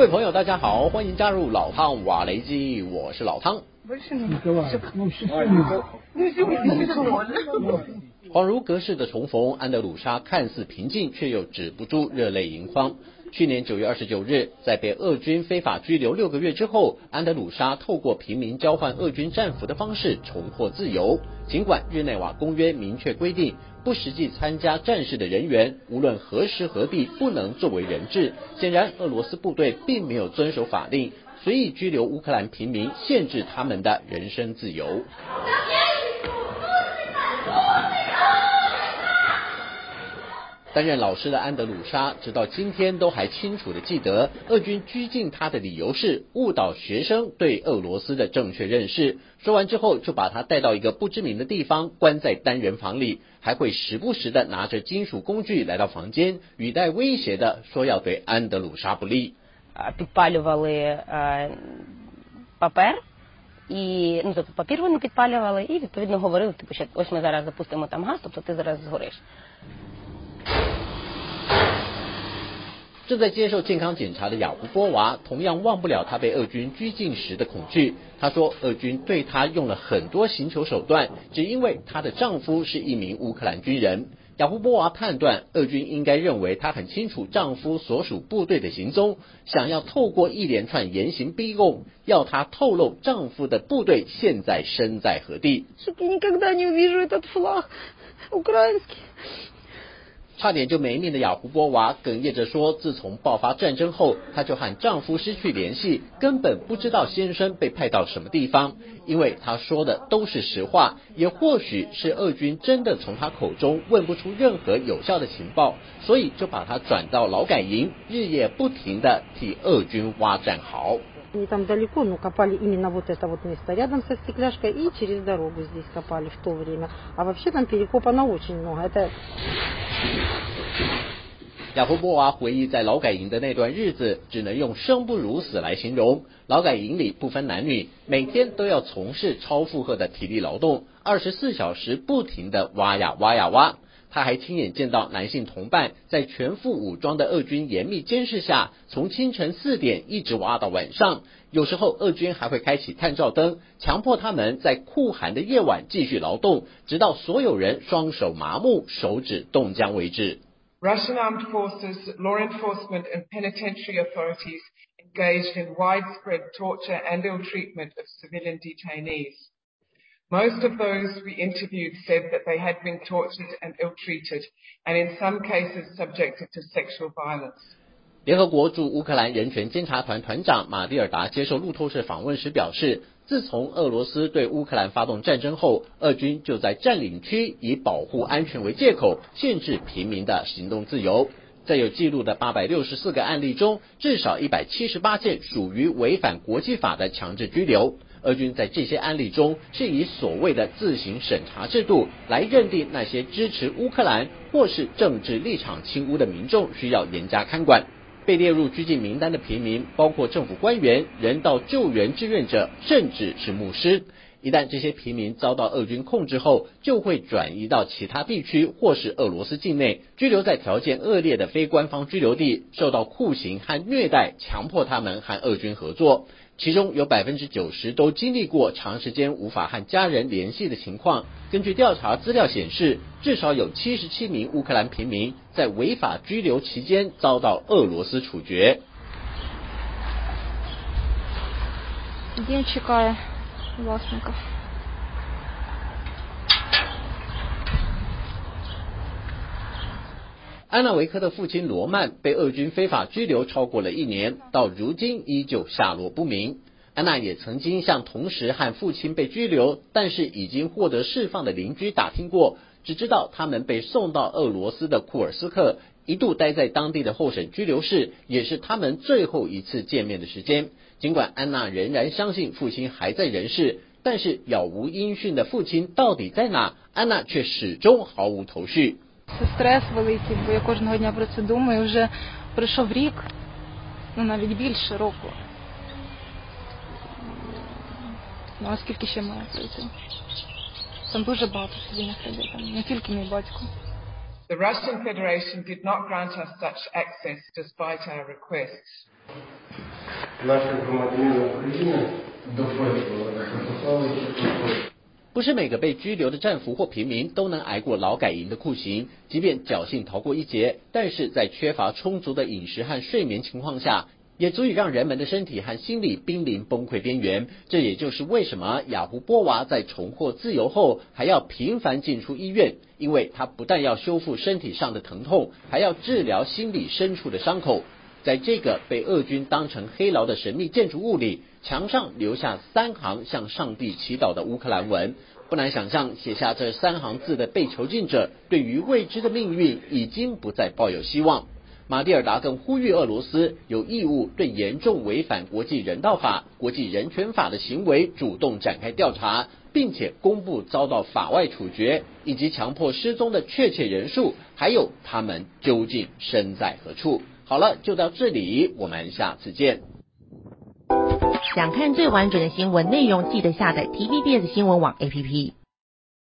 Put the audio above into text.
位朋友，大家好，欢迎加入老汤瓦雷基，我是老汤。不是你，是你是你是你是我恍如隔世的重逢，安德鲁莎看似平静，却又止不住热泪盈眶。去年九月二十九日，在被俄军非法拘留六个月之后，安德鲁莎透过平民交换俄军战俘的方式重获自由。尽管日内瓦公约明确规定，不实际参加战事的人员，无论何时何地不能作为人质。显然，俄罗斯部队并没有遵守法令，随意拘留乌克兰平民，限制他们的人身自由。担任老师的安德鲁莎，直到今天都还清楚的记得，俄军拘禁他的理由是误导学生对俄罗斯的正确认识。说完之后，就把他带到一个不知名的地方，关在单人房里，还会时不时的拿着金属工具来到房间，语带威胁的说要对安德鲁莎不利。підпалювали папер і ну тобто папір вони підпалювали і відповідно говорили, типу, що ось ми зараз запустимо там газ, тобто ти зараз згориш. 正在接受健康检查的雅胡波娃，同样忘不了他被俄军拘禁时的恐惧。他说，俄军对他用了很多刑求手段，只因为她的丈夫是一名乌克兰军人。雅胡波娃判断，俄军应该认为她很清楚丈夫所属部队的行踪，想要透过一连串严刑逼供，要她透露丈夫的部队现在身在何地。差点就没命的雅胡波娃哽咽着说：“自从爆发战争后，她就和丈夫失去联系，根本不知道先生被派到什么地方。因为她说的都是实话，也或许是俄军真的从她口中问不出任何有效的情报，所以就把她转到劳改营，日夜不停的替俄军挖战壕。” Не там далеко, но копали именно вот это вот место рядом со стекляшкой и через дорогу здесь копали в то время. А вообще там перекопано очень много. Это 雅夫波娃回忆，在劳改营的那段日子，只能用生不如死来形容。劳改营里不分男女，每天都要从事超负荷的体力劳动，二十四小时不停的挖呀挖呀挖。他还亲眼见到男性同伴在全副武装的俄军严密监视下，从清晨四点一直挖到晚上。有时候，俄军还会开启探照灯，强迫他们在酷寒的夜晚继续劳动，直到所有人双手麻木、手指冻僵为止。Russian armed forces, law enforcement, and penitentiary authorities engaged in widespread torture and ill treatment of civilian detainees. Most of those we interviewed said that they had been tortured and ill-treated, and in some cases subjected to sexual violence. 联合国驻乌克兰人权监察团团长马蒂尔达接受路透社访问时表示，自从俄罗斯对乌克兰发动战争后，俄军就在占领区以保护安全为借口，限制平民的行动自由。在有记录的八百六十四个案例中，至少一百七十八件属于违反国际法的强制拘留。俄军在这些案例中是以所谓的自行审查制度来认定那些支持乌克兰或是政治立场亲乌的民众需要严加看管。被列入拘禁名单的平民包括政府官员、人道救援志愿者，甚至是牧师。一旦这些平民遭到俄军控制后，就会转移到其他地区或是俄罗斯境内，拘留在条件恶劣的非官方拘留地，受到酷刑和虐待，强迫他们和俄军合作。其中有百分之九十都经历过长时间无法和家人联系的情况。根据调查资料显示，至少有七十七名乌克兰平民在违法拘留期间遭到俄罗斯处决。安娜维科的父亲罗曼被俄军非法拘留超过了一年，到如今依旧下落不明。安娜也曾经向同时和父亲被拘留，但是已经获得释放的邻居打听过，只知道他们被送到俄罗斯的库尔斯克，一度待在当地的候审拘留室，也是他们最后一次见面的时间。尽管安娜仍然相信父亲还在人世，但是杳无音讯的父亲到底在哪？安娜却始终毫无头绪。Це стрес великий, бо я кожного дня про це думаю. Вже пройшов рік, ну навіть більше року. Ну а скільки ще має пройти? Там дуже багато цивільних людей, там не тільки мій батько. The Russian Federation did not grant us such access despite our requests. 不是每个被拘留的战俘或平民都能挨过劳改营的酷刑，即便侥幸逃过一劫，但是在缺乏充足的饮食和睡眠情况下。也足以让人们的身体和心理濒临崩溃边缘。这也就是为什么雅胡波娃在重获自由后还要频繁进出医院，因为他不但要修复身体上的疼痛，还要治疗心理深处的伤口。在这个被俄军当成黑牢的神秘建筑物里，墙上留下三行向上帝祈祷的乌克兰文。不难想象，写下这三行字的被囚禁者，对于未知的命运已经不再抱有希望。马蒂尔达更呼吁俄罗斯有义务对严重违反国际人道法、国际人权法的行为主动展开调查，并且公布遭到法外处决以及强迫失踪的确切人数，还有他们究竟身在何处。好了，就到这里，我们下次见。想看最完整的新闻内容，记得下载 TVBS 新闻网 APP。